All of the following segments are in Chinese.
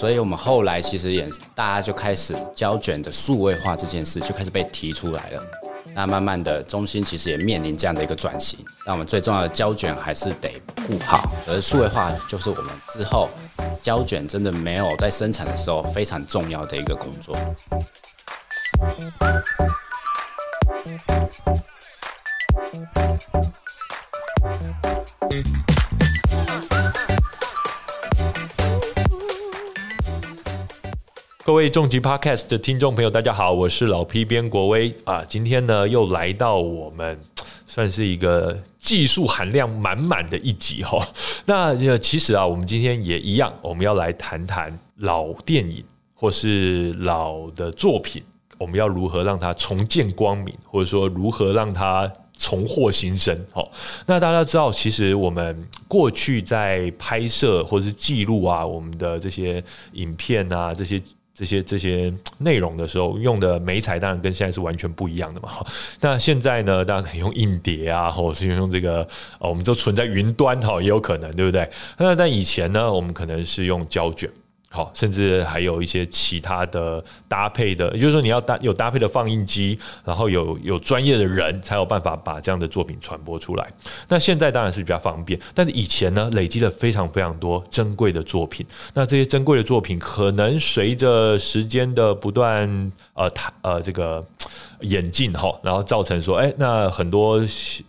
所以我们后来其实也大家就开始胶卷的数位化这件事就开始被提出来了。那慢慢的，中心其实也面临这样的一个转型。那我们最重要的胶卷还是得顾好，而数位化就是我们之后胶卷真的没有在生产的时候非常重要的一个工作。位重疾 Podcast 的听众朋友，大家好，我是老 P 边国威啊。今天呢，又来到我们算是一个技术含量满满的一集哈。那其实啊，我们今天也一样，我们要来谈谈老电影或是老的作品，我们要如何让它重见光明，或者说如何让它重获新生。好，那大家知道，其实我们过去在拍摄或者是记录啊，我们的这些影片啊，这些。这些这些内容的时候用的媒材当然跟现在是完全不一样的嘛。那现在呢，大家可以用硬碟啊，或者是用这个，我们都存在云端哈，也有可能，对不对？那但以前呢，我们可能是用胶卷。好，甚至还有一些其他的搭配的，也就是说你要搭有搭配的放映机，然后有有专业的人才有办法把这样的作品传播出来。那现在当然是比较方便，但是以前呢，累积了非常非常多珍贵的作品。那这些珍贵的作品，可能随着时间的不断呃，它呃这个演进哈，然后造成说，哎，那很多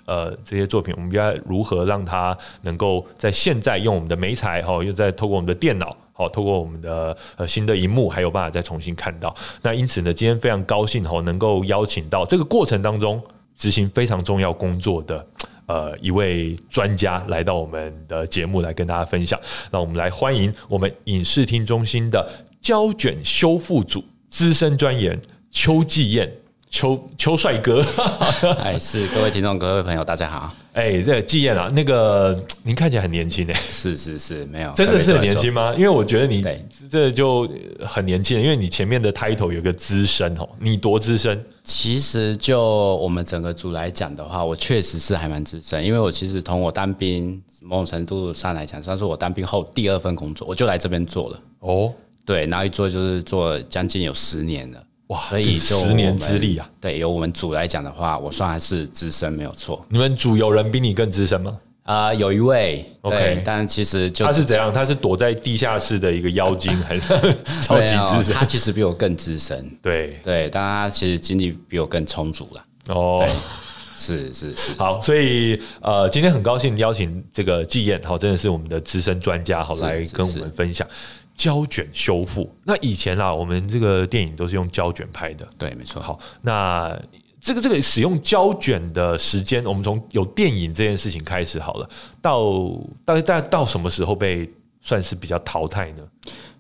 呃这些作品，我们应该如何让它能够在现在用我们的媒材哈，又在透过我们的电脑。好，透过我们的呃新的荧幕，还有办法再重新看到。那因此呢，今天非常高兴哦，能够邀请到这个过程当中执行非常重要工作的呃一位专家来到我们的节目来跟大家分享。那我们来欢迎我们影视厅中心的胶卷修复组资深专员邱继燕。邱邱帅哥，哎，是各位听众、各位朋友，大家好。哎，这季燕啊，那个您看起来很年轻哎，是是是，没有，真的是很年轻吗？因为我觉得你这就很年轻，因为你前面的 title 有个资深哦，你多资深？其实就我们整个组来讲的话，我确实是还蛮资深，因为我其实从我当兵某种程度上来讲，算是我当兵后第二份工作，我就来这边做了。哦，对，然后一做就是做将近有十年了。哇，所以十年之力啊！对，由我们组来讲的话，我算还是资深，没有错。你们组有人比你更资深吗？啊，有一位，OK，但其实就他是怎样？他是躲在地下室的一个妖精，还是 超级资深？他其实比我更资深。对对，但他其实经历比我更充足了。哦，是是是。好，所以呃，今天很高兴邀请这个季燕，好，真的是我们的资深专家，好来跟我们分享。胶卷修复，那以前啊，我们这个电影都是用胶卷拍的，对，没错。好，那这个这个使用胶卷的时间，我们从有电影这件事情开始好了，到大概大概到什么时候被算是比较淘汰呢？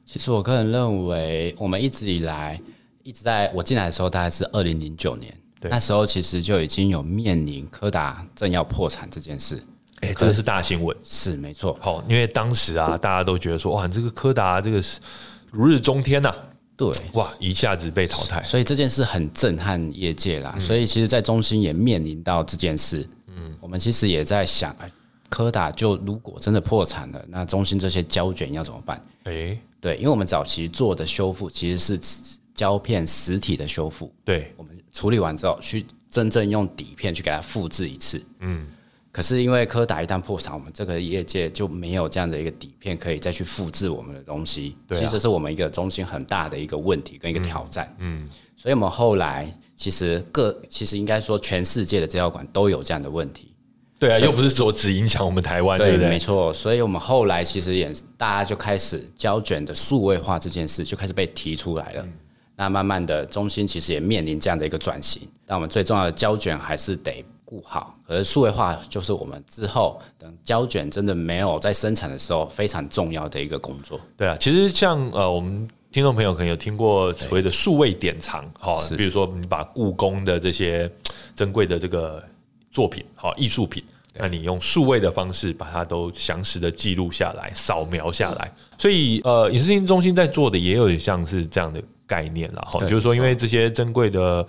其实我个人认为，我们一直以来一直在我进来的时候，大概是二零零九年，那时候其实就已经有面临柯达正要破产这件事。哎，这个是大新闻，是没错。好，因为当时啊，大家都觉得说，哇，这个柯达这个是如日中天呐，对，哇，一下子被淘汰，所以这件事很震撼业界啦。所以其实，在中心也面临到这件事。嗯，我们其实也在想，柯达就如果真的破产了，那中心这些胶卷要怎么办？哎，对，因为我们早期做的修复其实是胶片实体的修复，对，我们处理完之后，去真正用底片去给它复制一次，嗯。可是因为柯达一旦破产，我们这个业界就没有这样的一个底片可以再去复制我们的东西。其实这是我们一个中心很大的一个问题跟一个挑战。嗯，所以我们后来其实各其实应该说全世界的资料馆都有这样的问题。对啊，又不是说只影响我们台湾，对不对？没错。所以我们后来其实也大家就开始胶卷的数位化这件事就开始被提出来了。那慢慢的中心其实也面临这样的一个转型。但我们最重要的胶卷还是得。顾好，而数位化就是我们之后等胶卷真的没有在生产的时候非常重要的一个工作。对啊，其实像呃，我们听众朋友可能有听过所谓的数位典藏，好，比如说你把故宫的这些珍贵的这个作品，好艺术品，那你用数位的方式把它都详实的记录下来、扫描下来。所以呃，影视厅中心在做的也有点像是这样的概念了，哈，就是说因为这些珍贵的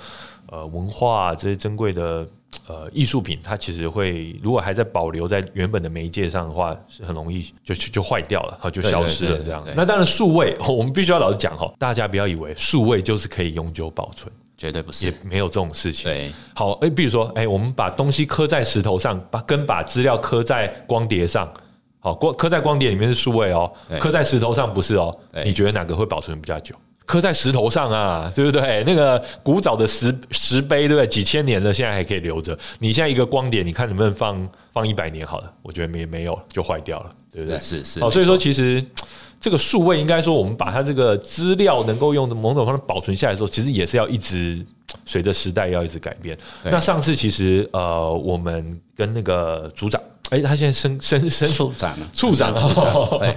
呃文化，这些珍贵的。呃艺术品，它其实会如果还在保留在原本的媒介上的话，是很容易就就就坏掉了，哈，就消失了这样。那当然数位，我们必须要老实讲哈，大家不要以为数位就是可以永久保存。绝对不是，也没有这种事情。对，好，哎，比如说，哎，我们把东西刻在石头上，把跟把资料刻在光碟上，好，光刻在光碟里面是数位哦，刻在石头上不是哦。你觉得哪个会保存比较久？刻在石头上啊，对不对？那个古早的石石碑，对不对？几千年了，现在还可以留着。你现在一个光点，你看能不能放放一百年？好了，我觉得没没有，就坏掉了，对不对？是是。好，所以说其实。这个数位应该说，我们把它这个资料能够用某种方式保存下来的时候，其实也是要一直随着时代要一直改变。那上次其实呃，我们跟那个组长，哎，他现在升升升处长了，处长，对，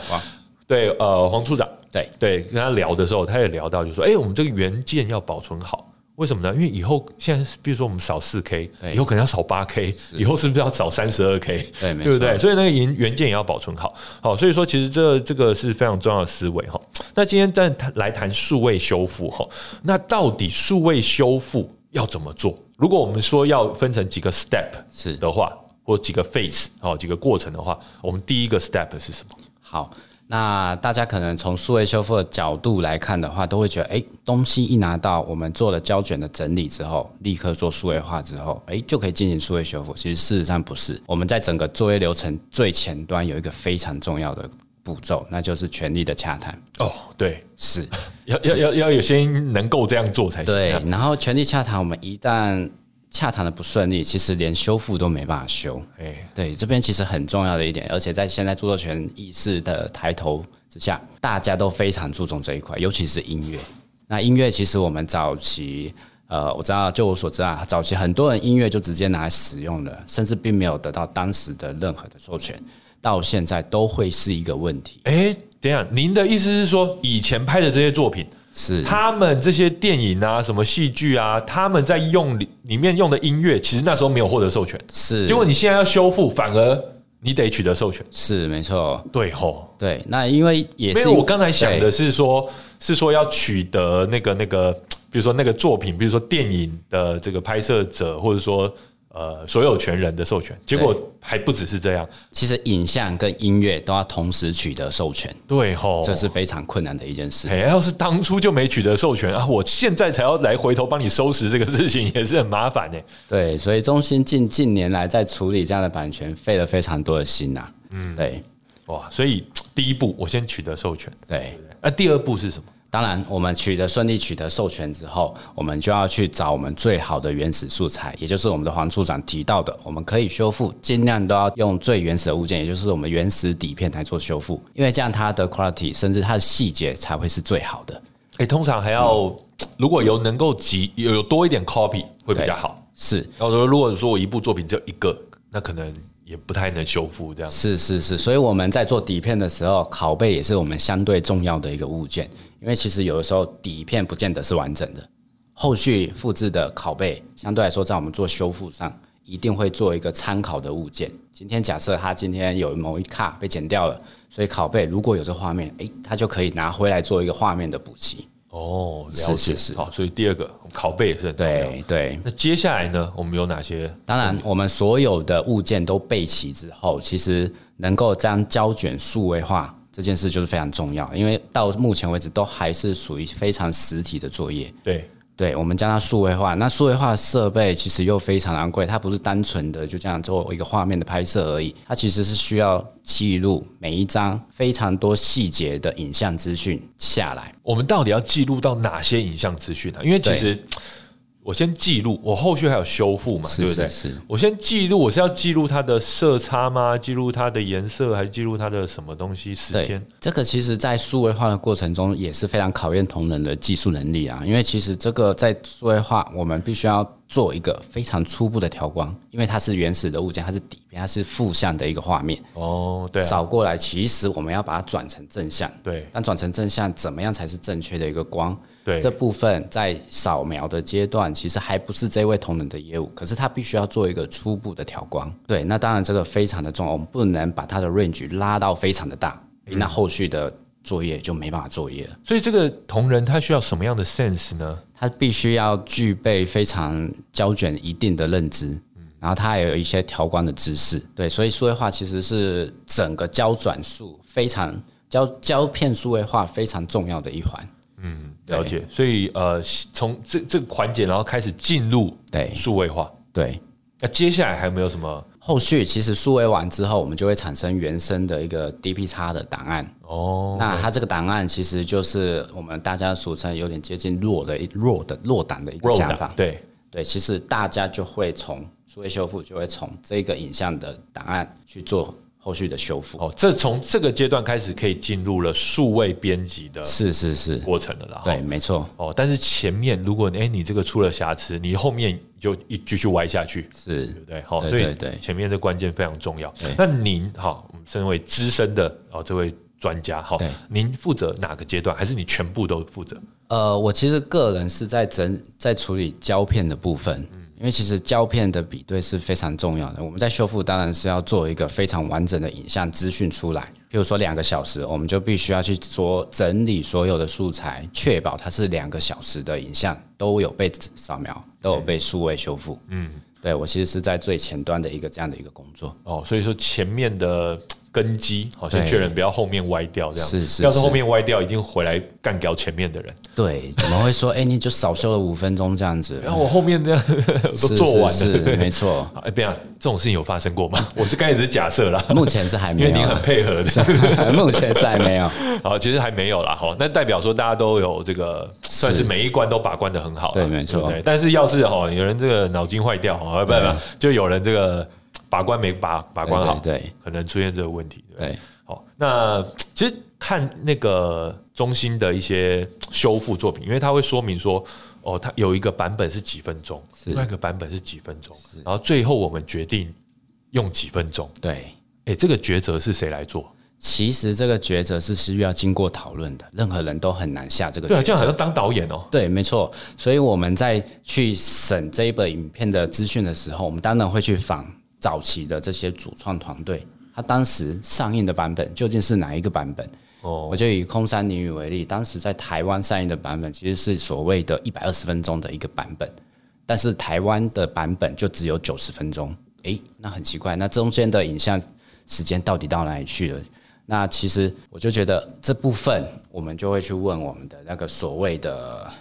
对，呃，黄处长，对对，跟他聊的时候，他也聊到，就说，哎，我们这个原件要保存好。为什么呢？因为以后现在，比如说我们扫四 K，以后可能要扫八 K，以后是不是要扫三十二 K？对，对不对？所以那个原原件也要保存好。好，所以说其实这这个是非常重要的思维哈。那今天再来谈数位修复哈，那到底数位修复要怎么做？如果我们说要分成几个 step 是的话，或几个 phase 哦，几个过程的话，我们第一个 step 是什么？好。那大家可能从数位修复的角度来看的话，都会觉得，哎，东西一拿到，我们做了胶卷的整理之后，立刻做数位化之后，哎，就可以进行数位修复。其实事实上不是，我们在整个作业流程最前端有一个非常重要的步骤，那就是权力的洽谈。哦，对，是要要要要有些能够这样做才行。对，然后权力洽谈，我们一旦洽谈的不顺利，其实连修复都没办法修。哎，对，这边其实很重要的一点，而且在现在著作权意识的抬头之下，大家都非常注重这一块，尤其是音乐。那音乐其实我们早期，呃，我知道，就我所知啊，早期很多人音乐就直接拿来使用了，甚至并没有得到当时的任何的授权，到现在都会是一个问题。哎，等下，您的意思是说，以前拍的这些作品？是他们这些电影啊，什么戏剧啊，他们在用里里面用的音乐，其实那时候没有获得授权。是，结果你现在要修复，反而你得取得授权。是，没错。对吼，对。那因为也是，我刚才想的是说，是说要取得那个那个，比如说那个作品，比如说电影的这个拍摄者，或者说。呃，所有权人的授权，结果还不只是这样。其实影像跟音乐都要同时取得授权，对吼，这是非常困难的一件事。哎，要是当初就没取得授权啊，我现在才要来回头帮你收拾这个事情，也是很麻烦呢。对，所以中心近近年来在处理这样的版权，费了非常多的心呐。嗯，对，哇，所以第一步我先取得授权，对，那第二步是什么？当然，我们取得顺利取得授权之后，我们就要去找我们最好的原始素材，也就是我们的黄处长提到的，我们可以修复，尽量都要用最原始的物件，也就是我们原始底片来做修复，因为这样它的 quality 甚至它的细节才会是最好的。哎，通常还要如果有能够集有有多一点 copy 会比较好。是，然后如果说我一部作品只有一个，那可能也不太能修复这样。是是是，所以我们在做底片的时候，拷贝也是我们相对重要的一个物件。因为其实有的时候底片不见得是完整的，后续复制的拷贝相对来说，在我们做修复上一定会做一个参考的物件。今天假设它今天有某一卡被剪掉了，所以拷贝如果有这画面，诶，它就可以拿回来做一个画面的补齐。哦，了解是好。所以第二个拷贝也是很重要。对对。那接下来呢，我们有哪些？当然，我们所有的物件都备齐之后，其实能够将胶卷数位化。这件事就是非常重要，因为到目前为止都还是属于非常实体的作业。对，对，我们将它数位化，那数位化设备其实又非常昂贵，它不是单纯的就这样做一个画面的拍摄而已，它其实是需要记录每一张非常多细节的影像资讯下来。我们到底要记录到哪些影像资讯呢？因为其实。我先记录，我后续还有修复嘛，对不对？是。我先记录，我是要记录它的色差吗？记录它的颜色，还是记录它的什么东西？时间？这个其实，在数位化的过程中，也是非常考验同仁的技术能力啊。因为其实这个在数位化，我们必须要做一个非常初步的调光，因为它是原始的物件，它是底片，它是负向的一个画面。哦，对。扫过来，其实我们要把它转成正向。对。但转成正向，怎么样才是正确的一个光？对这部分在扫描的阶段，其实还不是这位同仁的业务，可是他必须要做一个初步的调光。对，那当然这个非常的重要，我们不能把它的 range 拉到非常的大，那后续的作业就没办法作业了。所以这个同仁他需要什么样的 sense 呢？他必须要具备非常胶卷一定的认知。然后他还有一些调光的知识，对，所以数位化其实是整个胶转速非常胶胶片数位化非常重要的一环。嗯，了解。所以呃，从这这个环节，然后开始进入对数位化。对，那接下来还有没有什么后续？其实数位完之后，我们就会产生原生的一个 DP 叉的档案。哦，那它这个档案其实就是我们大家俗称有点接近弱的弱的弱档的一个讲法。对对，其实大家就会从数位修复，就会从这个影像的档案去做后续的修复。哦，这从这个阶段开始可以进入了数位编辑的是是是过程了啦。对，没错。哦，但是前面如果哎你这个出了瑕疵，你后面就一继续歪下去，是对不对？好，对所以对对前面这关键非常重要。那您好，我们身为资深的哦这位专家，好对，您负责哪个阶段，还是你全部都负责？呃，我其实个人是在整在处理胶片的部分，因为其实胶片的比对是非常重要的。我们在修复当然是要做一个非常完整的影像资讯出来，比如说两个小时，我们就必须要去做整理所有的素材，确保它是两个小时的影像都有被扫描，都有被数位修复。嗯，对我其实是在最前端的一个这样的一个工作。哦，所以说前面的根基，好先确认不要后面歪掉，这样是是是要是后面歪掉，一定回来干掉前面的人。对，怎么会说，哎、你就少修了五分钟这样子？然后我后面这样 都做完了，是是没错。哎，不要，这种事情有发生过吗？我是刚才只是假设啦，目前是还没有因，为您很配合这样。目前是还没有。好，其实还没有啦，好，那代表说大家都有这个，算是每一关都把关的很好，对没错对但是要是哈，有人这个脑筋坏掉，哦，不不不，就有人这个把关没把把关好，对对可能出现这个问题，对好，那 其实看那个中心的一些修复作品，因为它会说明说，哦，它有一个版本是几分钟，是另外一个版本是几分钟，然后最后我们决定用几分钟。对，哎，这个抉择是谁来做？其实这个抉择是需要经过讨论的，任何人都很难下这个对。这样好像当导演哦。对，没错。所以我们在去审这一本影片的资讯的时候，我们当然会去访早期的这些主创团队，他当时上映的版本究竟是哪一个版本？哦我就以空山灵雨为例，当时在台湾上映的版本其实是所谓的一百二十分钟的一个版本，但是台湾的版本就只有九十分钟。诶，那很奇怪，那中间的影像时间到底到哪里去了？那其实我就觉得这部分我们就会去问我们的那个所谓的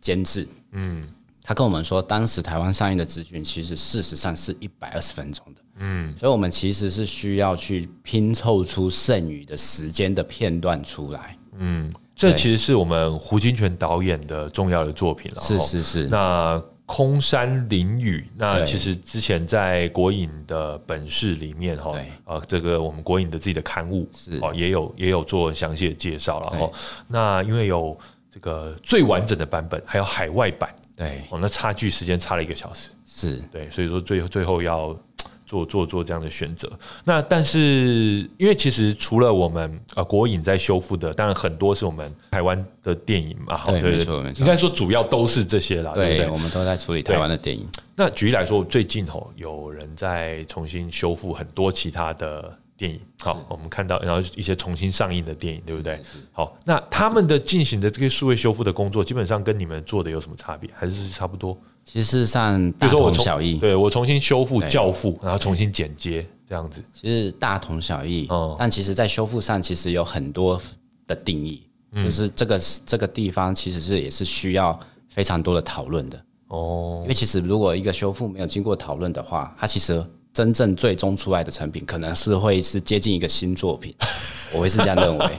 监制，嗯，他跟我们说，当时台湾上映的资讯其实事实上是一百二十分钟的，嗯，所以我们其实是需要去拼凑出剩余的时间的片段出来，嗯。这其实是我们胡金铨导演的重要的作品了。是哦。是是，那空山林雨，那其实之前在国影的本事里面哈对，呃，这个我们国影的自己的刊物是。哦，也有也有做详细的介绍了对。哦。那因为有这个最完整的版本，还有海外版对，哦，那差距时间差了一个小时，是。对，所以说最后最后要做做做这样的选择。那但是因为其实除了我们呃国影在修复的，当然很多是我们台湾的电影嘛，好对对没错没错。应该说主要都是这些啦，对不对，对？我们都在处理台湾的电影，那举例来说，最近吼有人在重新修复很多其他的电影，好，我们看到然后一些重新上映的电影，对不对？好，那他们的进行的这个数位修复的工作，基本上跟你们做的有什么差别？还是差不多？其实上比大如说我重同小异，对我重新修复《教父》，然后重新剪接这样子。其实大同小异，哦但其实在修复上其实有很多的定义，嗯就是这个这个地方其实是也是需要非常多的讨论的，哦因为其实如果一个修复没有经过讨论的话，它其实真正最终出来的成品可能是会是接近一个新作品，我会是这样认为。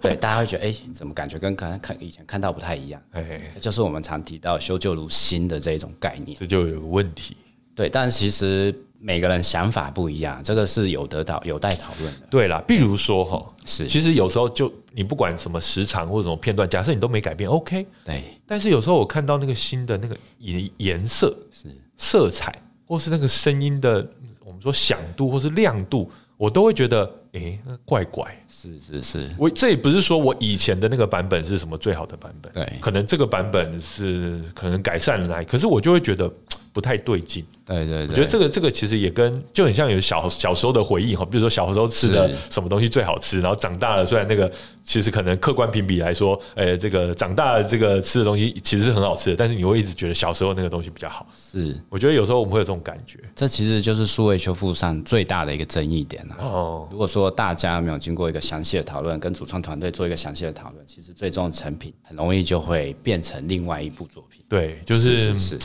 对，大家会觉得，哎、怎么感觉跟可能看以前看到不太一样？哎，这就是我们常提到修旧如新的这一种概念。这就有个问题。对，但其实每个人想法不一样，这个是有得到有待讨论的。对啦，比如说哈，是其实有时候就你不管什么时长或者什么片段，假设你都没改变，OK。对，但是有时候我看到那个新的那个颜颜色、是色彩，或是那个声音的，我们说响度或是亮度，我都会觉得，诶，那怪怪。是是是，我这也不是说我以前的那个版本是什么最好的版本，对可能这个版本是可能改善了来，可是我就会觉得不太对劲。对对对，我觉得这个这个其实也跟就很像有小小时候的回忆哈，比如说小时候吃的什么东西最好吃，然后长大了虽然那个其实可能客观评比来说，呃，这个长大了这个吃的东西其实是很好吃的，但是你会一直觉得小时候那个东西比较好。是，我觉得有时候我们会有这种感觉。这其实就是数位修复上最大的一个争议点了。哦，如果说大家没有经过一个详细的讨论，跟主创团队做一个详细的讨论，其实最终的成品很容易就会变成另外一部作品。对，就是是。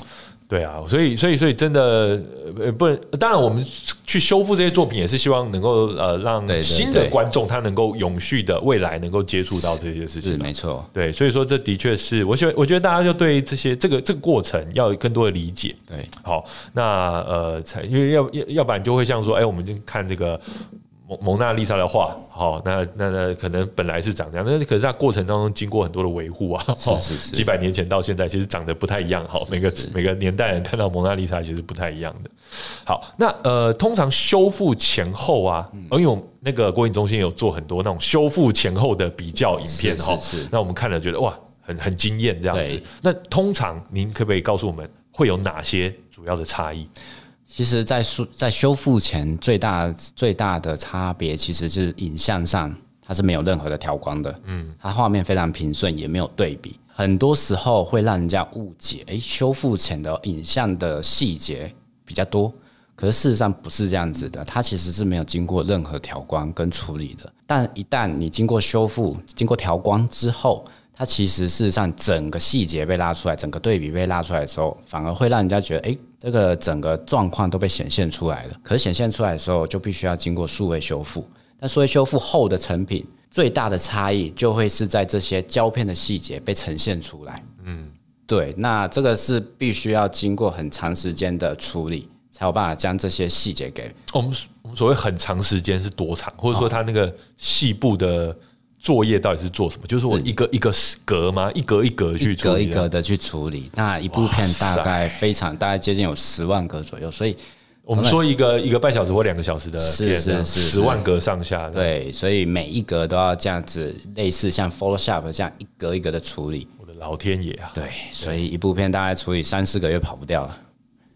对啊，所以所以所以真的呃不能，当然我们去修复这些作品也是希望能够呃让新的观众他能够永续的未来能够接触到这些事情，是没错。对，所以说这的确是我希望我觉得大家就对这些这个这个过程要有更多的理解。对，好，那呃才因为要要要不然就会像说，哎，我们就看这个。蒙娜丽莎的画，好，那那那可能本来是长这样，那可是在过程当中经过很多的维护啊，是是是，几百年前到现在，其实长得不太一样，好，每个每个年代人看到蒙娜丽莎其实不太一样的。好，那呃，通常修复前后啊，因为我们那个国影中心有做很多那种修复前后的比较影片哈，是，那我们看了觉得哇，很很惊艳这样子。那通常您可不可以告诉我们会有哪些主要的差异？其实，在修在修复前，最大最大的差别，其实是影像上它是没有任何的调光的，嗯，它画面非常平顺，也没有对比，很多时候会让人家误解，诶，修复前的影像的细节比较多，可是事实上不是这样子的，它其实是没有经过任何调光跟处理的，但一旦你经过修复、经过调光之后。它其实事实上，整个细节被拉出来，整个对比被拉出来的时候，反而会让人家觉得，哎，这个整个状况都被显现出来了。可是显现出来的时候，就必须要经过数位修复。那数位修复后的成品，最大的差异就会是在这些胶片的细节被呈现出来。嗯，对，那这个是必须要经过很长时间的处理，才有办法将这些细节给我们。我们所谓很长时间是多长，或者说它那个细部的。作业到底是做什么？就是我一个一个格吗？一格一格去一格一格的去处理。那一部片大概非常大概接近有十万格左右，所以我们说一个一个半小时或两个小时的是是是十万格上下。对，所以每一格都要这样子，类似像 Photoshop 这样一格一格的处理。我的老天爷啊！对，所以一部片大概处理三四个月跑不掉了。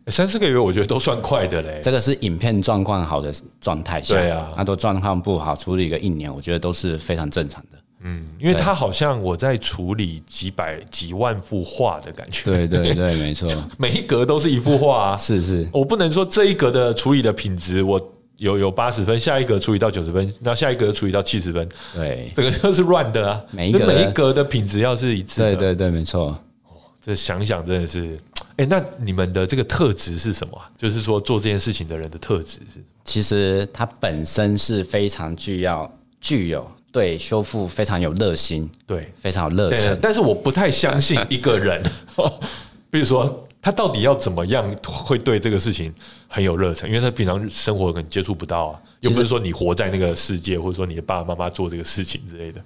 三四个月我觉得都算快的嘞。这个是影片状况好的状态下，对啊，那都状况不好，处理个一年，我觉得都是非常正常的。嗯，因为它好像我在处理几百几万幅画的感觉。对对对，没错，每一格都是一幅画啊。是是，我不能说这一格的处理的品质我有有八十分，下一格处理到九十分，那下一格处理到七十分。对，这个就是乱的啊。每一个每一格的品质要是一致。对对对，没错。哦，这想想真的是。哎，那你们的这个特质是什么？就是说做这件事情的人的特质是？其实他本身是非常具要具有对修复非常有热心，对，非常有热忱。但是我不太相信一个人，比如说他到底要怎么样会对这个事情很有热忱，因为他平常生活可能接触不到啊，又不是说你活在那个世界，或者说你的爸爸妈妈做这个事情之类的。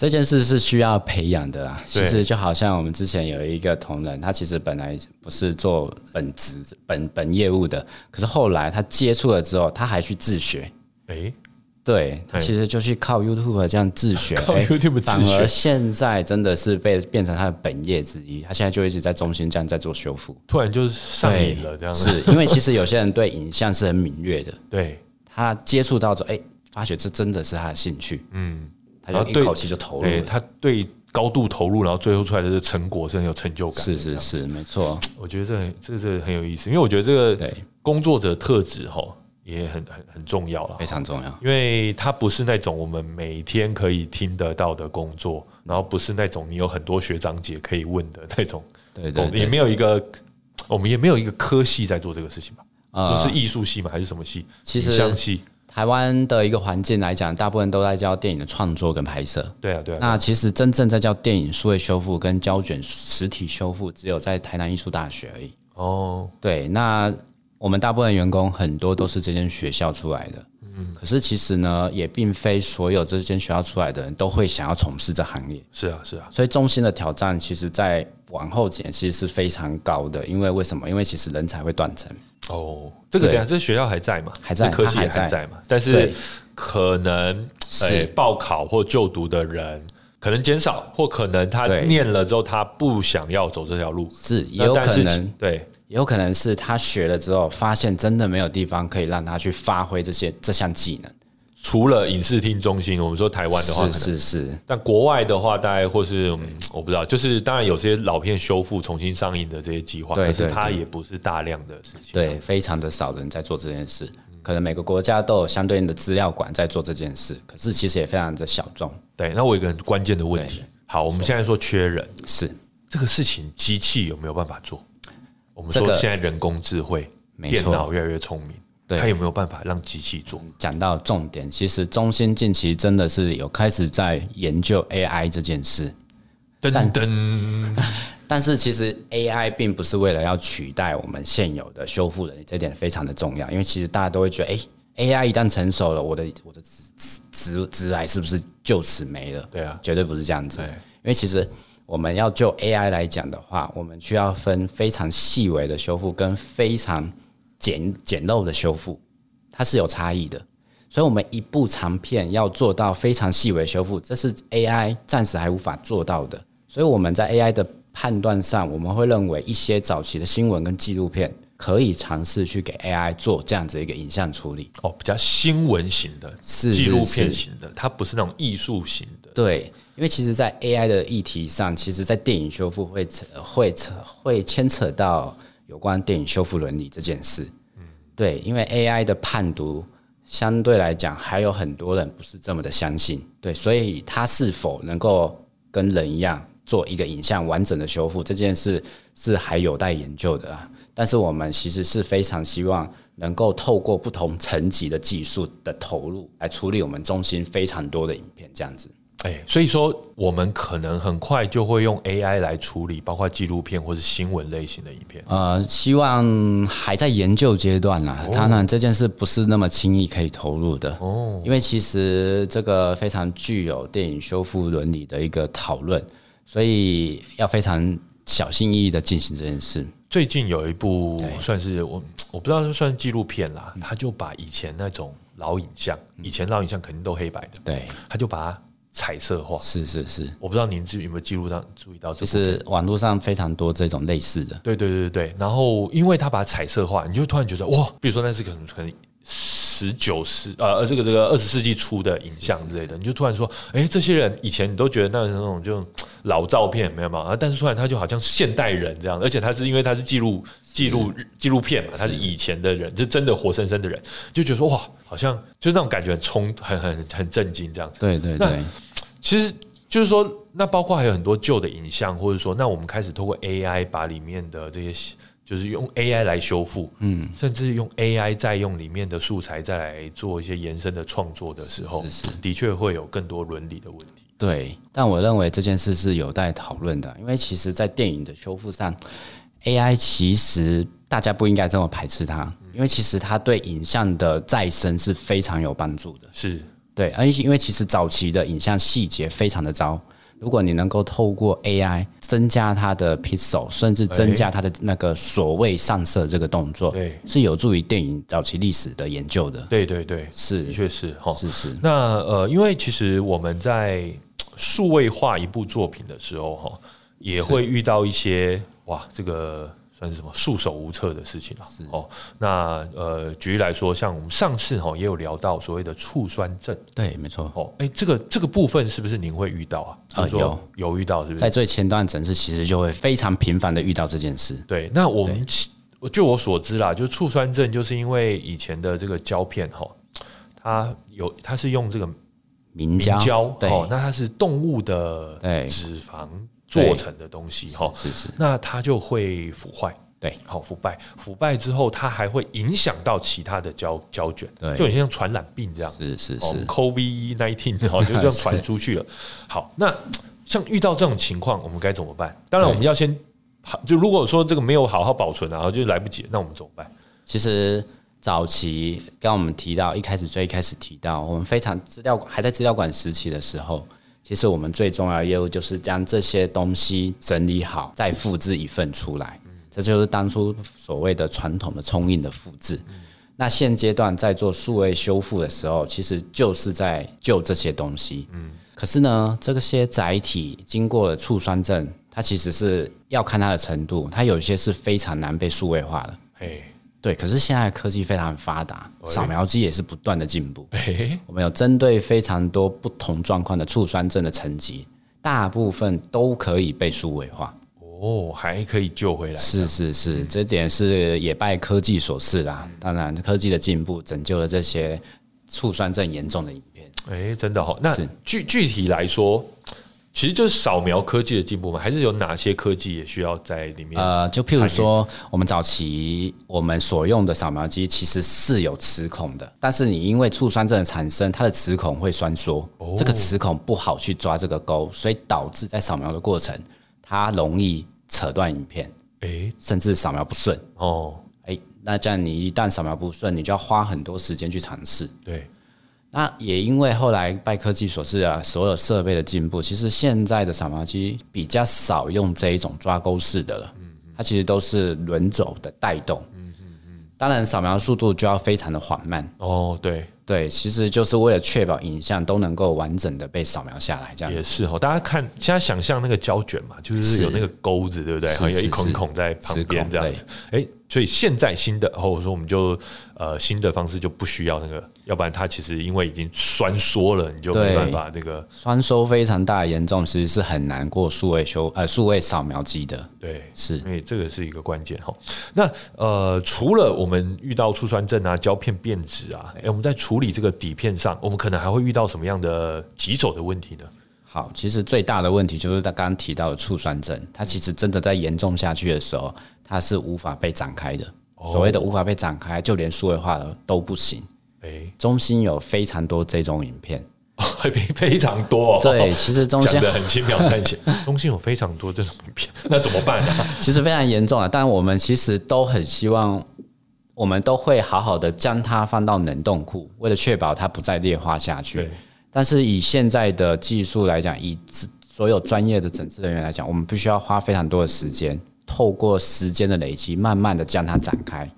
这件事是需要培养的啊，其实就好像我们之前有一个同仁，他其实本来不是做本职本本业务的，可是后来他接触了之后，他还去自学。哎，对他其实就去靠 YouTube 这样自学，靠 YouTube 自学，反而现在真的是被变成他的本业之一。他现在就一直在中心这样在做修复，突然就是上瘾了这样。是因为其实有些人对影像是很敏锐的，对。他接触到之后，哎，发觉这真的是他的兴趣，嗯。然后一口气就投入，他对高度投入，然后最后出来的成果是很有成就感。是是是，没错。我觉得这这这很有意思，因为我觉得这个对工作者特质哈也很很很重要了，非常重要。因为它不是那种我们每天可以听得到的工作，然后不是那种你有很多学长姐可以问的那种。对对，也没有一个，我们也没有一个科系在做这个事情吧？啊，是艺术系吗？还是什么系？其实像系。台湾的一个环境来讲，大部分都在教电影的创作跟拍摄。对啊，对啊。那其实真正在教电影数位修复跟胶卷实体修复，只有在台南艺术大学而已。哦，对。那我们大部分员工很多都是这间学校出来的。嗯。可是其实呢，也并非所有这间学校出来的人都会想要从事这行业。是啊，是啊。所以中心的挑战，其实在往后几年其实是非常高的。因为为什么？因为其实人才会断层。哦，这个对。啊，这学校还在嘛？还在，科系还在。嘛？但是可能是。报考或就读的人可能减少，或可能他念了之后他不想要走这条路，是也有可能对，也有可能是他学了之后，发现真的没有地方可以让他去发挥这些这项技能。除了影视厅中心，我们说台湾的话，是是是，但国外的话，大概或是我不知道，就是当然有些老片修复、重新上映的这些计划，可是它也不是大量的事情，对，非常的少人在做这件事。可能每个国家都有相对应的资料馆在做这件事，可是其实也非常的小众。对，那我有一个很关键的问题，好，我们现在说缺人，是这个事情，机器有没有办法做？我们说现在人工智慧，电脑越来越聪明。他有没有办法让机器做？讲到重点，其实中心近期真的是有开始在研究 AI 这件事。噔噔，但是其实 AI 并不是为了要取代我们现有的修复能力，这点非常的重要。因为其实大家都会觉得，哎，AI 一旦成熟了，我的我的直直直癌是不是就此没了？对啊，绝对不是这样子。因为其实我们要就 AI 来讲的话，我们需要分非常细微的修复跟非常。简简陋的修复，它是有差异的，所以，我们一部长片要做到非常细微修复，这是 AI 暂时还无法做到的。所以，我们在 AI 的判断上，我们会认为一些早期的新闻跟纪录片可以尝试去给 AI 做这样子一个影像处理。哦，比较新闻型的，是纪录片型的，它不是那种艺术型的。对，因为其实，在 AI 的议题上，其实，在电影修复会扯会扯会牵扯到。有关电影修复伦理这件事，嗯，对，因为 AI 的判读相对来讲，还有很多人不是这么的相信，对，所以它是否能够跟人一样做一个影像完整的修复这件事，是还有待研究的啊。但是我们其实是非常希望能够透过不同层级的技术的投入，来处理我们中心非常多的影片，这样子。哎，所以说我们可能很快就会用 AI 来处理，包括纪录片或是新闻类型的影片。呃，希望还在研究阶段啦。当然，这件事不是那么轻易可以投入的哦。因为其实这个非常具有电影修复伦理的一个讨论，所以要非常小心翼翼的进行这件事。最近有一部算是我我不知道是算纪录片啦，他就把以前那种老影像，以前老影像肯定都黑白的，对，他就把它。彩色化。是是是，我不知道您有没有记录到注意到，就是网络上非常多这种类似的，对对对对。对。然后因为他把彩色化，你就突然觉得哇，比如说那是可能可能十九世呃这个这个二十世纪初的影像之类的，你就突然说，哎，这些人以前你都觉得那那种就老照片没有嘛，但是突然他就好像现代人这样，而且他是因为他是记录记录纪录片嘛，他是以前的人，就真的活生生的人，就觉得说哇。好像就那种感觉很冲，很很很震惊这样子。对对对，其实就是说，那包括还有很多旧的影像，或者说，那我们开始通过 AI 把里面的这些，就是用 AI 来修复，嗯，甚至用 AI 再用里面的素材再来做一些延伸的创作的时候，的确会有更多伦理的问题。对，但我认为这件事是有待讨论的，因为其实，在电影的修复上，AI 其实大家不应该这么排斥它。因为其实它对影像的再生是非常有帮助的，是对，而且因为其实早期的影像细节非常的糟，如果你能够透过 AI 增加它的 pixel，甚至增加它的那个所谓上色这个动作，对，是有助于电影早期历史的研究的。对对对，是，的确是哈，是是。那呃，因为其实我们在数位化一部作品的时候哈，也会遇到一些哇，这个。算是什么束手无策的事情了哦。那呃，举例来说，像我们上次哈也有聊到所谓的醋酸症，对，没错哦。哎，这个这个部分是不是您会遇到啊？啊，有有遇到是不是？在最前段诊室，其实就会非常频繁的遇到这件事。对，那我们就我所知啦，就醋酸症，就是因为以前的这个胶片哈，它有它是用这个明胶，对，那它是动物的脂肪。做成的东西哈，是是，那它就会腐坏，对，好腐败，腐败之后它还会影响到其他的胶胶卷，对，就很像传染病这样子，是是是，COVID nineteen 哈，就 这样传出去了。好，那像遇到这种情况，我们该怎么办？当然我们要先好，就如果说这个没有好好保存，然后就来不及，那我们怎么办？其实早期刚我们提到一开始最一开始提到，我们非常资料还在资料馆时期的时候。其实我们最重要的业务就是将这些东西整理好，再复制一份出来。这就是当初所谓的传统的冲印的复制。那现阶段在做数位修复的时候，其实就是在救这些东西。嗯，可是呢，这些载体经过了醋酸症，它其实是要看它的程度，它有些是非常难被数位化的。哎对，可是现在科技非常发达，扫描机也是不断的进步。哎，我们有针对非常多不同状况的醋酸症的层级，大部分都可以被数位化。哦，还可以救回来。是是是，这点是也拜科技所赐啦。当然，科技的进步拯救了这些醋酸症严重的影片。哎，真的好。那是具具体来说，其实就是扫描科技的进步嘛？还是有哪些科技也需要在里面？呃，就譬如说，我们早期我们所用的扫描机其实是有磁孔的，但是你因为醋酸症的产生，它的磁孔会酸缩，这个磁孔不好去抓这个钩，所以导致在扫描的过程，它容易扯断影片，哎甚至扫描不顺。哦，哎，那这样你一旦扫描不顺，你就要花很多时间去尝试。对，那也因为后来拜科技所赐啊，所有设备的进步，其实现在的扫描机比较少用这一种抓钩式的了，它其实都是轮轴的带动，当然扫描速度就要非常的缓慢，哦，对，对，其实就是为了确保影像都能够完整的被扫描下来，这样。也是哦。大家看，现在想象那个胶卷嘛，就是有那个钩子，对不对？还有一孔是孔在旁边这样子。哎，所以现在新的，或者说我们就呃新的方式就不需要那个，要不然它其实因为已经酸缩了，你就没办法那个酸缩非常大的严重，其实是很难过数位修呃数位扫描机的，对。是因为这个是一个关键哈。那呃，除了我们遇到醋酸症啊、胶片变质啊，哎，我们在处理这个底片上，我们可能还会遇到什么样的棘手的问题呢？好，其实最大的问题就是他刚刚提到的醋酸症，它其实真的在严重下去的时候，它是无法被展开的。所谓的无法被展开，就连数位化的都不行。哎，中心有非常多这种影片，非非常多、哦。对，其实中心讲的很轻描淡写，中心有非常多这种影片，那怎么办呢、其实非常严重啊。但我们其实都很希望，我们都会好好的将它放到冷冻库，为了确保它不再劣化下去对。但是以现在的技术来讲，以所有专业的诊治人员来讲，我们必须要花非常多的时间，透过时间的累积，慢慢的将它展开。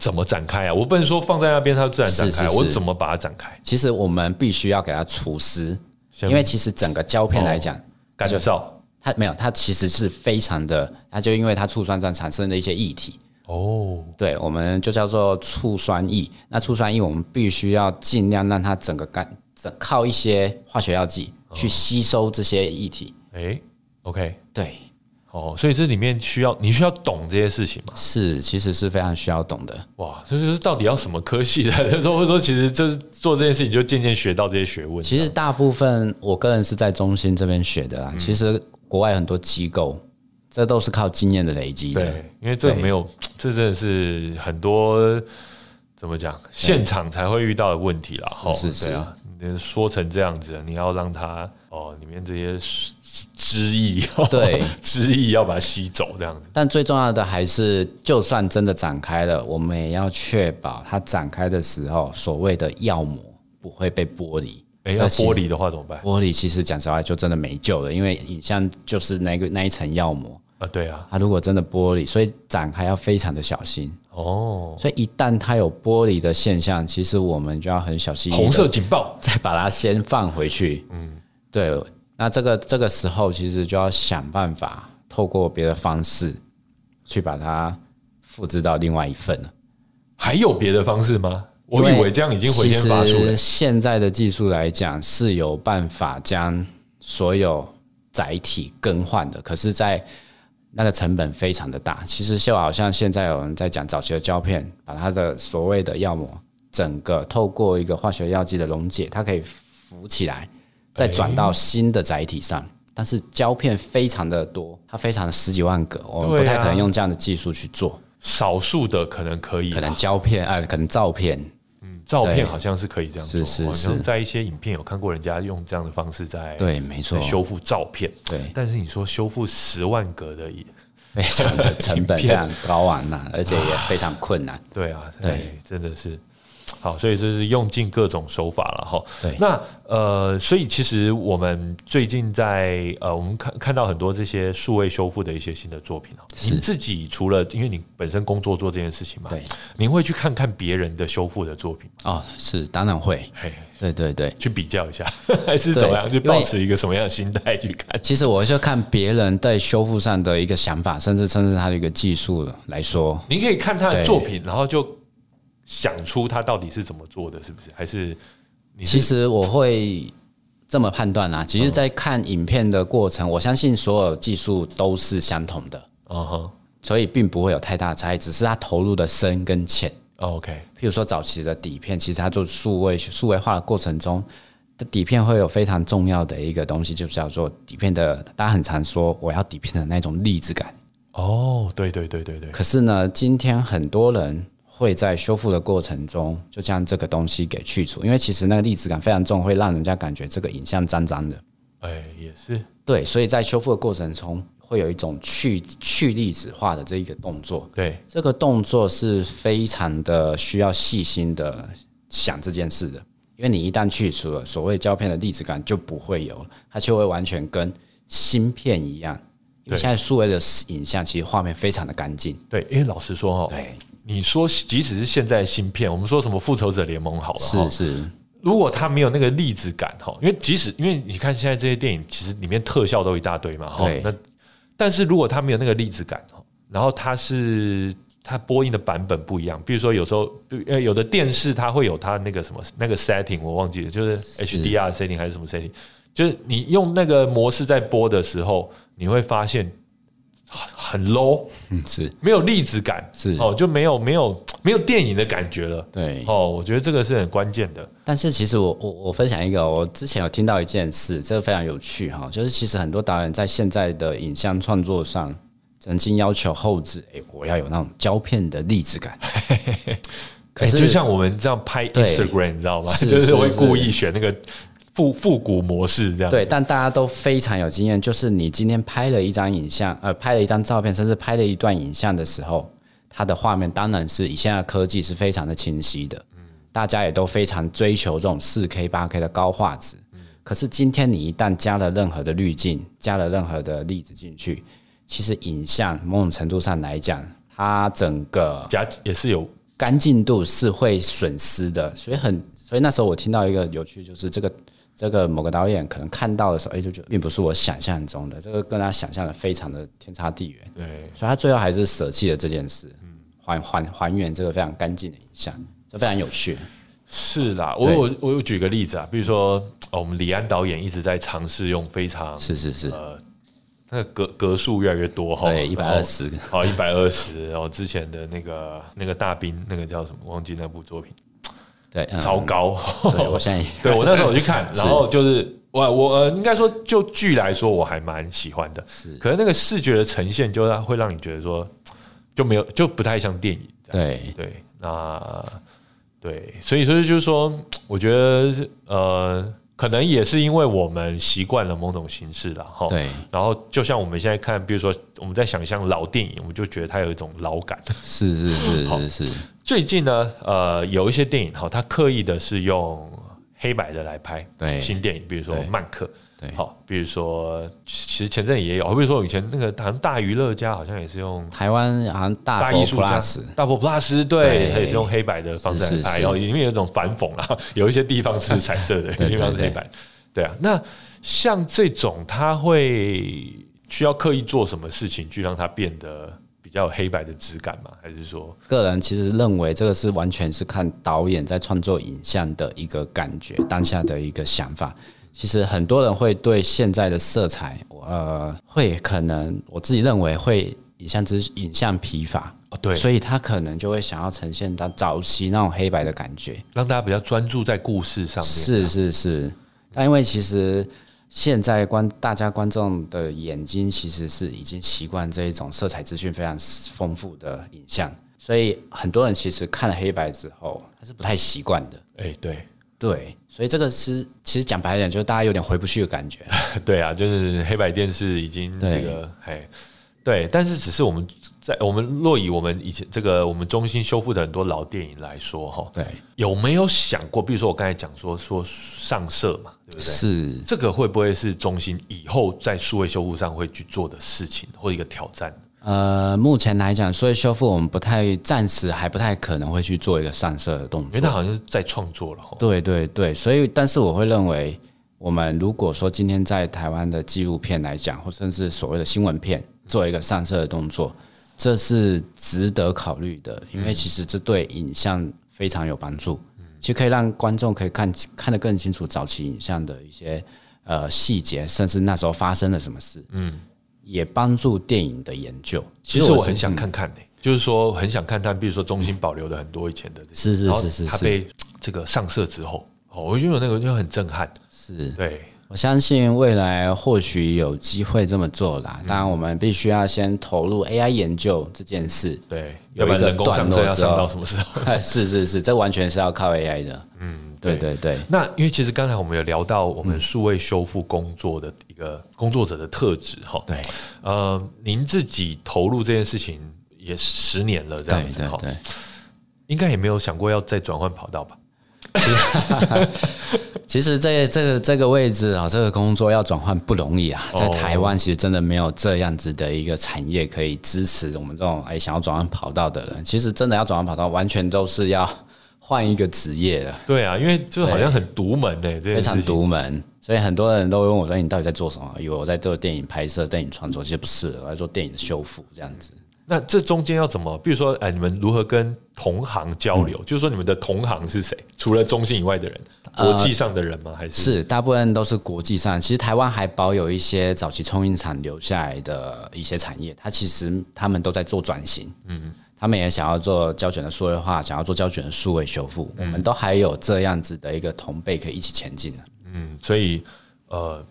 怎么展开啊？我不能说放在那边它自然展开，是是是我怎么把它展开？其实我们必须要给它除湿，因为其实整个胶片来讲，干燥它没有，它其实是非常的，它就因为它醋酸上产生的一些液体，哦，对我们就叫做醋酸液。那醋酸液我们必须要尽量让它整个干，整靠一些化学药剂去吸收这些液体。哎，OK，对，哦，所以这里面需要你需要懂这些事情吗？是其实是非常需要懂的。哇，这就是到底要什么科系的？或者说，其实就是做这件事情就渐渐学到这些学问。其实大部分我个人是在中心这边学的啦。其实国外很多机构，这都是靠经验的累积的。对，因为这没有，这真的是很多怎么讲，现场才会遇到的问题啦。哦，是是对啊，你说成这样子，你要让它哦，里面这些汁液，对汁液要把它吸走，这样子。但最重要的还是，就算真的展开了，我们也要确保它展开的时候，所谓的药膜不会被剥离。哎，要剥离的话怎么办？剥离其实讲实话就真的没救了，因为影像就是那个那一层药膜，啊，对啊，它如果真的剥离，所以展开要非常的小心。哦，所以一旦它有剥离的现象，其实我们就要很小心红色警报，再把它先放回去。嗯，对。那这个这个时候，其实就要想办法透过别的方式去把它复制到另外一份了。还有别的方式吗？我以为这样已经回天乏术了。现在的技术来讲是有办法将所有载体更换的，可是，在那个成本非常的大。其实就好像现在有人在讲早期的胶片，把它的所谓的药膜整个透过一个化学药剂的溶解，它可以浮起来，再转到新的载体上。但是胶片非常的多，它非常的十几万个，我们不太可能用这样的技术去做。少数的可能可以，可能胶片，哎，可能照片，照片好像是可以这样做，是是我好像是在一些影片有看过人家用这样的方式在对，没错，修复照片。对。但是你说修复十万格的也，非常的成本非常高昂呐、而且也非常困难。对啊，对对，真的是好，所以这是用尽各种手法了哈。对，那呃，所以其实我们最近在呃，我们看看到很多这些数位修复的一些新的作品哦。您自己除了因为你本身工作做这件事情嘛，对，您会去看看别人的修复的作品哦？是，当然会。嘿，对对对，去比较一下，还是怎么样？就保持一个什么样的心态去看？其实我就看别人在修复上的一个想法，甚至甚至他的一个技术来说，您可以看他的作品，然后就。想出他到底是怎么做的，是不是？还是其实我会这么判断啊。其实，在看影片的过程，我相信所有技术都是相同的，嗯哼，所以并不会有太大的差异，只是他投入的深跟浅。OK，譬如说早期的底片，其实它做数位数位化的过程中，的底片会有非常重要的一个东西，就叫做底片的。大家很常说我要底片的那种粒子感。哦，对对对对对。可是呢，今天很多人。会在修复的过程中就将这个东西给去除，因为其实那个粒子感非常重，会让人家感觉这个影像脏脏的。哎，也是对，所以在修复的过程中会有一种去去粒子化的这一个动作。对，这个动作是非常的需要细心的想这件事的，因为你一旦去除了所谓胶片的粒子感就不会有，它就会完全跟芯片一样。因为现在数位的影像其实画面非常的干净。对，因为老实说哈。对。你说，即使是现在芯片，我们说什么复仇者联盟好了是是，如果它没有那个粒子感哈，因为即使因为你看现在这些电影，其实里面特效都一大堆嘛哈。那但是如果它没有那个粒子感哈，然后它是它播映的版本不一样，比如说有时候呃有的电视它会有它那个什么那个 setting 我忘记了，就是 HDR setting 还是什么 setting，就是你用那个模式在播的时候，你会发现。很 low，嗯，是没有粒子感，是哦，就没有没有没有电影的感觉了，对，哦，我觉得这个是很关键的。但是其实我我我分享一个，我之前有听到一件事，这个非常有趣哈，就是其实很多导演在现在的影像创作上，曾经要求后置，哎，我要有那种胶片的粒子感。可是就像我们这样拍 Instagram，你知道吗？就是会故意选那个。复复古模式这样。对，但大家都非常有经验，就是你今天拍了一张影像，呃，拍了一张照片，甚至拍了一段影像的时候，它的画面当然是以现在科技是非常的清晰的，嗯，大家也都非常追求这种四 K、八 K 的高画质，嗯，可是今天你一旦加了任何的滤镜，加了任何的粒子进去，其实影像某种程度上来讲，它整个加也是有干净度是会损失的，所以很，所以那时候我听到一个有趣，就是这个。这个某个导演可能看到的时候，哎，就觉得并不是我想象中的，这个跟他想象的非常的天差地远。对，所以他最后还是舍弃了这件事，还还还原这个非常干净的影像，这非常有趣。是啦，我我我举个例子啊，比如说我们李安导演一直在尝试用非常是是是呃，那个格格数越来越多哈，对，一百二十，好，一百二十，然后之前的那个那个大兵，那个叫什么？忘记那部作品。对，糟糕！对我现在，对我那时候我去看，然后就是我我应该说就剧来说，我还蛮喜欢的。是，可能那个视觉的呈现，就它会让你觉得说，就没有就不太像电影。对对，那对，所以所以就是说，我觉得呃，可能也是因为我们习惯了某种形式了哈。对，然后就像我们现在看，比如说我们在想象老电影，我们就觉得它有一种老感。是是是是是。最近呢，呃，有一些电影哈，它刻意的是用黑白的来拍新电影，比如说《曼克》，对，好，比如说其实前阵也有，比如说以前那个好像大娱乐家好像也是用台湾好像大艺术家大佛 plus，对，也是用黑白的方式来拍，然后里面有一种反讽啊，有一些地方是彩色的，有地方是黑白，对啊。那像这种，他会需要刻意做什么事情去让它变得？要黑白的质感吗？还是说，个人其实认为这个是完全是看导演在创作影像的一个感觉，当下的一个想法。其实很多人会对现在的色彩，呃，会可能我自己认为会影像之影像疲乏，对，所以他可能就会想要呈现他早期那种黑白的感觉，让大家比较专注在故事上面。是是是，但因为其实。现在观大家观众的眼睛其实是已经习惯这一种色彩资讯非常丰富的影像，所以很多人其实看了黑白之后，他是不太习惯的。哎，对对，所以这个是其实讲白一点，就是大家有点回不去的感觉。对啊，就是黑白电视已经这个，哎，对，但是只是我们在我们若以我们以前这个我们中心修复的很多老电影来说哈，对，有没有想过，比如说我刚才讲说说上色嘛，对不对？是这个会不会是中心以后在数位修复上会去做的事情或一个挑战？呃，目前来讲，数位修复我们不太暂时还不太可能会去做一个上色的动作，因为它好像是在创作了。对对对，所以但是我会认为，我们如果说今天在台湾的纪录片来讲，或甚至所谓的新闻片做一个上色的动作，这是值得考虑的，因为其实这对影像非常有帮助，其实可以让观众可以看看得更清楚早期影像的一些呃细节，甚至那时候发生了什么事。嗯。也帮助电影的研究。其实我很想看看呢，就是说很想看看，比如说中心保留的很多以前的，是是是是，它被这个上色之后，哦，我觉得那个就很震撼。是，对，我相信未来或许有机会这么做啦。当然，我们必须要先投入 AI 研究这件事。对，要不然人工上色要上到什么时候？是是是，这完全是要靠 AI 的。嗯。对对对，那因为其实刚才我们有聊到我们数位修复工作的一个工作者的特质哈，对，呃，您自己投入这件事情也十年了，这样子哈，应该也没有想过要再转换跑道吧？其实这这个这个位置啊，这个工作要转换不容易啊，在台湾其实真的没有这样子的一个产业可以支持我们这种哎想要转换跑道的人，其实真的要转换跑道，完全都是要。换一个职业的，对啊，因为就好像很独门呢，非常独门，所以很多人都问我说：“你到底在做什么？”以为我在做电影拍摄、电影创作，其实不是，我在做电影的修复这样子。那这中间要怎么？比如说，哎，你们如何跟同行交流？就是说，你们的同行是谁？除了中心以外的人，国际上的人吗？还是是大部分都是国际上？其实台湾还保有一些早期冲印厂留下来的一些产业，它其实他们都在做转型。嗯。他们也想要做胶卷的数位化，想要做胶卷的数位修复，我们都还有这样子的一个同辈可以一起前进的。嗯，所以呃，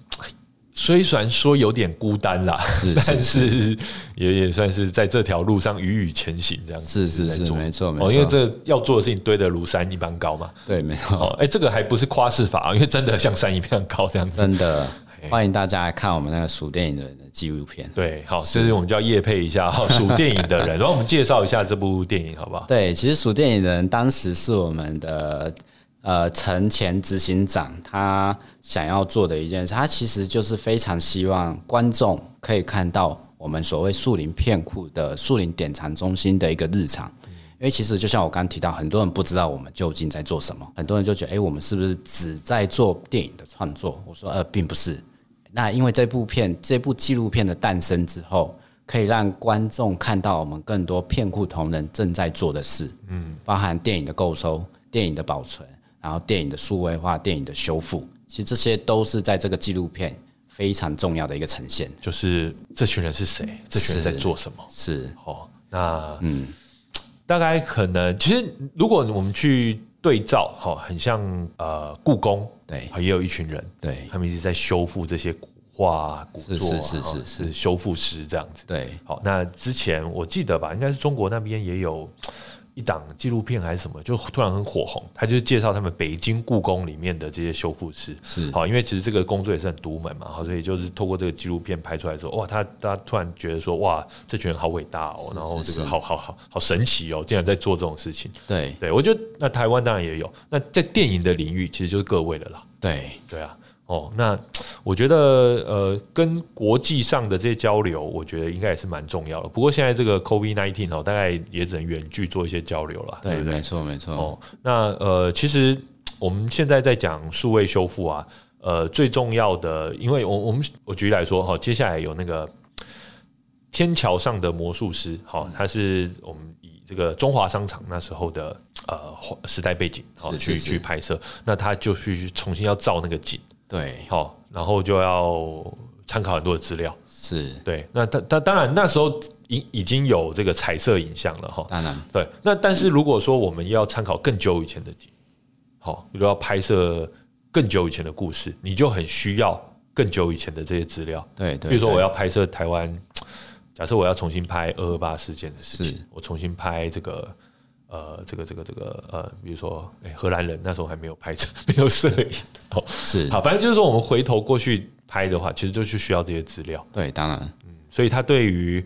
虽然说有点孤单啦，但是也也算是在这条路上雨雨前行这样子。是是是，没错没错。因为这要做的事情堆得如山一般高嘛。对，没错。哎，这个还不是夸饰法啊，因为真的像山一样高这样子。真的。欢迎大家来看我们那个数电影的人的纪录片。对，好，这是我们就要夜配一下哈，数电影的人，然后我们介绍一下这部电影好不好？对，其实数电影的人当时是我们的呃陈前执行长，他想要做的一件事，他其实就是非常希望观众可以看到我们所谓树林片库的树林典藏中心的一个日常。因为其实就像我刚刚提到，很多人不知道我们究竟在做什么，很多人就觉得，哎，我们是不是只在做电影的创作？我说，呃，并不是。那因为这部片、这部纪录片的诞生之后，可以让观众看到我们更多片库同仁正在做的事，嗯，包含电影的购收、电影的保存，然后电影的数位化、电影的修复，其实这些都是在这个纪录片非常重要的一个呈现。就是这群人是谁？这群人在做什么？是哦，那嗯，大概可能其实如果我们去对照，哈，很像呃故宫。对，也有一群人，对他们一直在修复这些古画、古作，是是是是修复师这样子。对，好，那之前我记得吧，应该是中国那边也有一档纪录片还是什么，就突然很火红，他就介绍他们北京故宫里面的这些修复师。是好，因为其实这个工作也是很独门嘛，好，所以就是透过这个纪录片拍出来之后，哇，他他突然觉得说，哇，这群人好伟大哦，然后这个好好好好神奇哦，竟然在做这种事情。对，对我觉得那台湾当然也有，那在电影的领域其实就是各位的啦。对对啊，哦，那我觉得呃，跟国际上的这些交流，我觉得应该也是蛮重要的。不过现在这个 COVID nineteen 哦，大概也只能远距做一些交流了。对，没错没错。哦，那呃，其实我们现在在讲数位修复啊，呃，最重要的，因为我我们我举例来说哈，接下来有那个天桥上的魔术师，好，他是我们以这个中华商场那时候的。呃，时代背景好去去拍摄，那他就去重新要造那个景，对，好，然后就要参考很多的资料，是对。那当当当然那时候已已经有这个彩色影像了哈，当然对。那但是如果说我们要参考更久以前的景，好，比如要拍摄更久以前的故事，你就很需要更久以前的这些资料，对。比如说我要拍摄台湾，假设我要重新拍二二八事件的事情，我重新拍这个。呃，这个这个这个呃，比如说，哎，荷兰人那时候还没有拍摄，没有摄影，哦，是。好，反正就是说，我们回头过去拍的话，其实就是需要这些资料。对，当然，嗯，所以他对于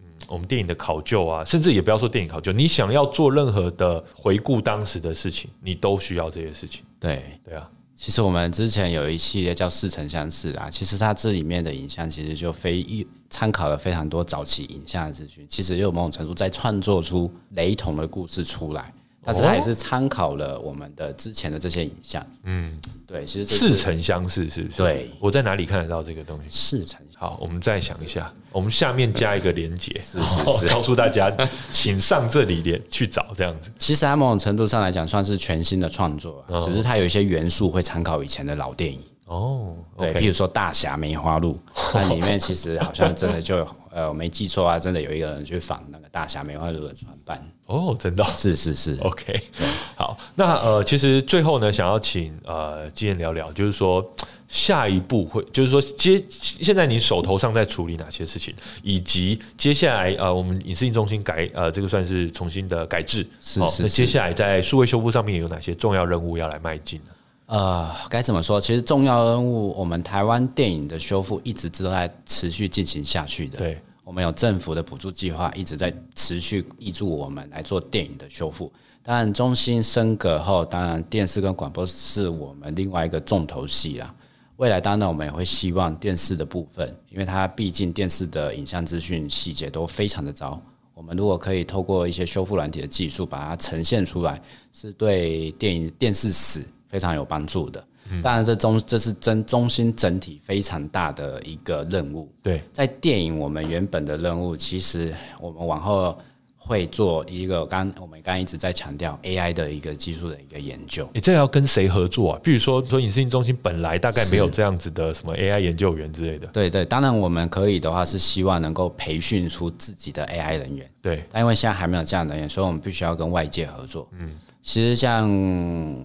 嗯我们电影的考究啊，甚至也不要说电影考究，你想要做任何的回顾当时的事情，你都需要这些事情。对。对啊，其实我们之前有一系列叫似曾相识啊，其实它这里面的影像其实就非一参考了非常多早期影像的资讯，其实有某种程度在创作出雷同的故事出来。但是它也是参考了我们的之前的这些影像，嗯，对，其实似曾相识，是不是？对，我在哪里看得到这个东西？似曾。好，我们再想一下，我们下面加一个连接，是是是，告诉大家，请上这里连去找这样子。其实它某种程度上来讲，算是全新的创作，只是它有一些元素会参考以前的老电影。哦，对，譬如说《大侠梅花鹿》，那里面其实好像真的就呃，我没记错啊，真的有一个人去仿那个大侠梅花鹿的船扮。哦，真的，是是是，OK。好，那呃，其实最后呢，想要请呃，今天聊聊，就是说下一步会，就是说接现在你手头上在处理哪些事情，以及接下来呃，我们影视中心改呃，这个算是重新的改制，是是。那接下来在数位修复上面有哪些重要任务要来迈进呢？呃，该怎么说？其实重要任务，我们台湾电影的修复一直都在持续进行下去的。对，我们有政府的补助计划，一直在持续挹注我们来做电影的修复。当然，中心升格后，当然电视跟广播是我们另外一个重头戏啦。未来当然我们也会希望电视的部分，因为它毕竟电视的影像资讯细节都非常的糟。我们如果可以透过一些修复软体的技术，把它呈现出来，是对电影电视史。非常有帮助的，当然这中这是真中心整体非常大的一个任务。对，在电影我们原本的任务，其实我们往后会做一个刚我们刚一直在强调 AI 的一个技术的一个研究。你这要跟谁合作啊？比如说说影视中心本来大概没有这样子的什么 AI 研究员之类的。对对，当然我们可以的话是希望能够培训出自己的 AI 人员。对，但因为现在还没有这样的人员，所以我们必须要跟外界合作。嗯。其实像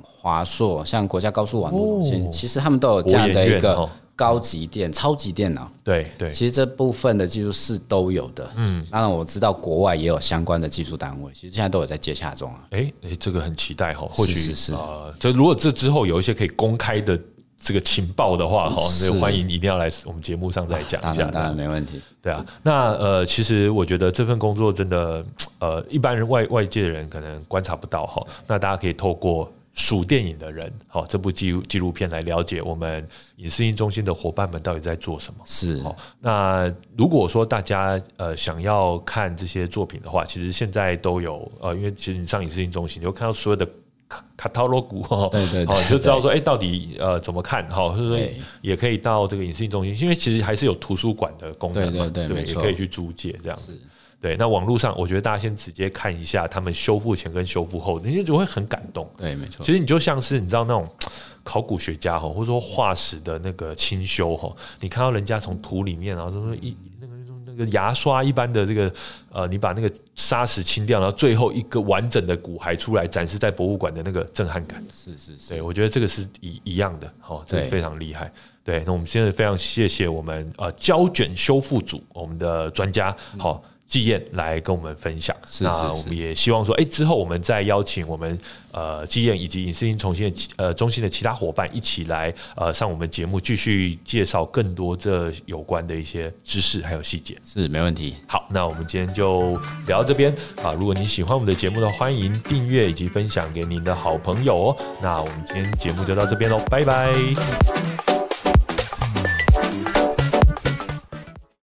华硕、像国家高速网络中心，其实他们都有这样的一个高级电、超级电脑。对对，其实这部分的技术是都有的。嗯，当然我知道国外也有相关的技术单位，其实现在都有在接洽中啊。哎哎，这个很期待哈，或许是啊，这如果这之后有一些可以公开的。这个情报的话，哈，所以欢迎一定要来我们节目上再讲一下，当然没问题。对啊，那呃，其实我觉得这份工作真的，呃，一般人外外界的人可能观察不到哈。那大家可以透过数电影的人，好，这部纪纪录片来了解我们影视音中心的伙伴们到底在做什么。是哦，那如果说大家呃想要看这些作品的话，其实现在都有呃，因为其实你上影视音中心，你会看到所有的。卡卡塔罗古哈，对对，好就知道说，哎，到底呃怎么看哈，所以说也可以到这个影视中心，因为其实还是有图书馆的功能嘛，对对，也可以去租借这样子。对，那网络上，我觉得大家先直接看一下他们修复前跟修复后，你就会很感动。对，没错。其实你就像是你知道那种考古学家哈，或者说化石的那个清修哈，你看到人家从土里面，然后说一。牙刷一般的这个，呃，你把那个砂石清掉，然后最后一个完整的骨骸出来展示在博物馆的那个震撼感，是是是，对我觉得这个是一一样的，哦，这非常厉害。对，那我们现在非常谢谢我们呃胶卷修复组我们的专家，好。纪燕来跟我们分享，是那我们也希望说，哎，之后我们再邀请我们呃纪燕以及影视音重新的呃中心的其他伙伴一起来呃上我们节目，继续介绍更多这有关的一些知识还有细节。是没问题。好，那我们今天就聊到这边啊。如果你喜欢我们的节目的，欢迎订阅以及分享给您的好朋友哦。那我们今天节目就到这边喽，拜拜。